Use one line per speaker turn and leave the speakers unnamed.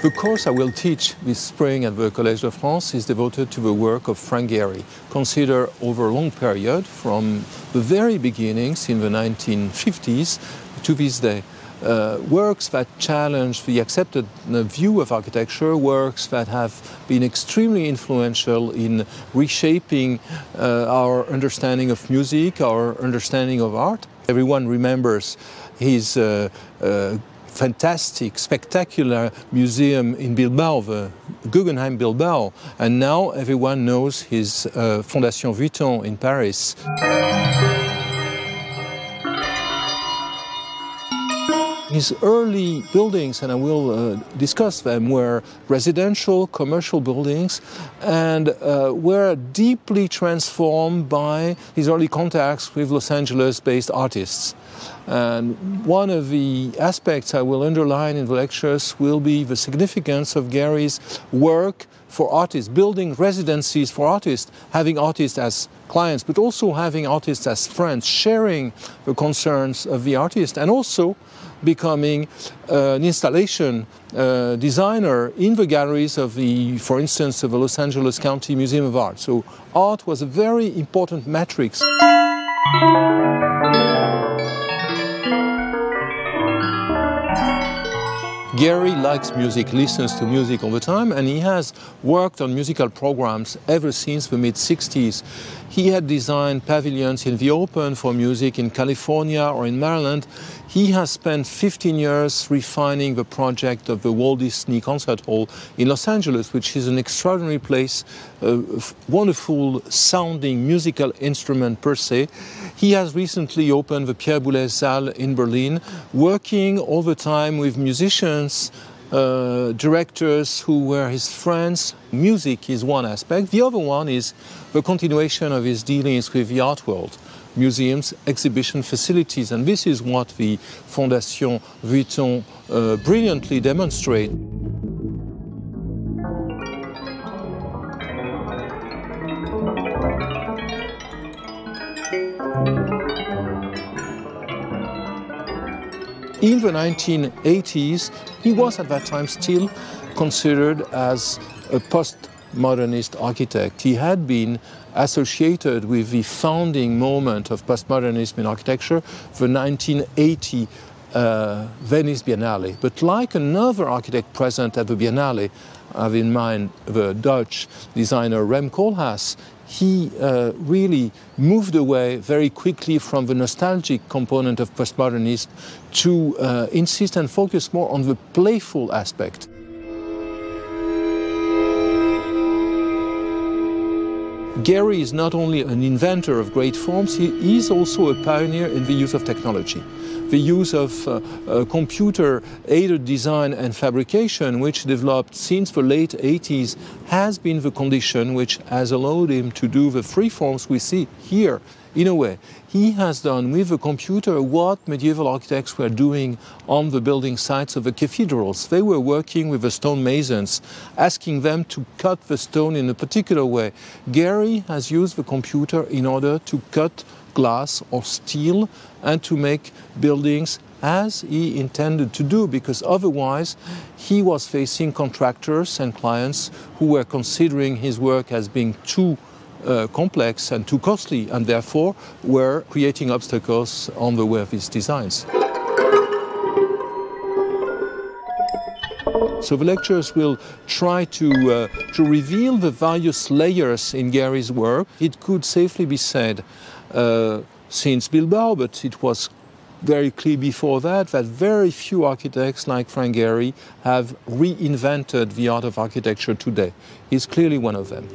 The course I will teach this spring at the Collège de France is devoted to the work of Frank Gehry, considered over a long period from the very beginnings in the 1950s to this day. Uh, works that challenge the accepted uh, view of architecture, works that have been extremely influential in reshaping uh, our understanding of music, our understanding of art. Everyone remembers his uh, uh, fantastic, spectacular museum in Bilbao, the Guggenheim Bilbao, and now everyone knows his uh, Fondation Vuitton in Paris. His early buildings, and I will uh, discuss them, were residential, commercial buildings, and uh, were deeply transformed by his early contacts with Los Angeles based artists. And one of the aspects I will underline in the lectures will be the significance of Gehry's work for artists, building residencies for artists, having artists as clients, but also having artists as friends, sharing the concerns of the artist, and also becoming uh, an installation uh, designer in the galleries of the, for instance, of the Los Angeles County Museum of Art. So art was a very important matrix. Gehry likes music, listens to music all the time, and he has worked on musical programs ever since the mid 60s. He had designed pavilions in the open for music in California or in Maryland. He has spent 15 years refining the project of the Walt Disney Concert Hall in Los Angeles, which is an extraordinary place, a wonderful sounding musical instrument per se. He has recently opened the Pierre Boulez Saal in Berlin, working all the time with musicians, uh, directors who were his friends. Music is one aspect. The other one is the continuation of his dealings with the art world, museums, exhibition facilities, and this is what the Fondation Vuitton uh, brilliantly demonstrates. In the 1980s, he was at that time still considered as a postmodernist architect. He had been associated with the founding moment of postmodernism in architecture, the 1980 uh, Venice Biennale. But like another architect present at the Biennale, I have in mind the Dutch designer Rem Koolhaas, he uh, really moved away very quickly from the nostalgic component of postmodernism to uh, insist and focus more on the playful aspect. Gehry is not only an inventor of great forms, he is also a pioneer in the use of technology the use of uh, uh, computer aided design and fabrication, which developed since the late 80s, has been the condition which has allowed him to do the free forms we see here. In a way, he has done with a computer what medieval architects were doing on the building sites of the cathedrals. They were working with the stone masons, asking them to cut the stone in a particular way. Gehry has used the computer in order to cut glass or steel and to make buildings as he intended to do, because otherwise he was facing contractors and clients who were considering his work as being too uh, complex and too costly, and therefore were creating obstacles on the way of his designs. So the lectures will try to, uh, to reveal the various layers in Gehry's work. It could safely be said uh, since Bilbao, but it was very clear before that that very few architects like Frank Gehry have reinvented the art of architecture today. He's clearly one of them.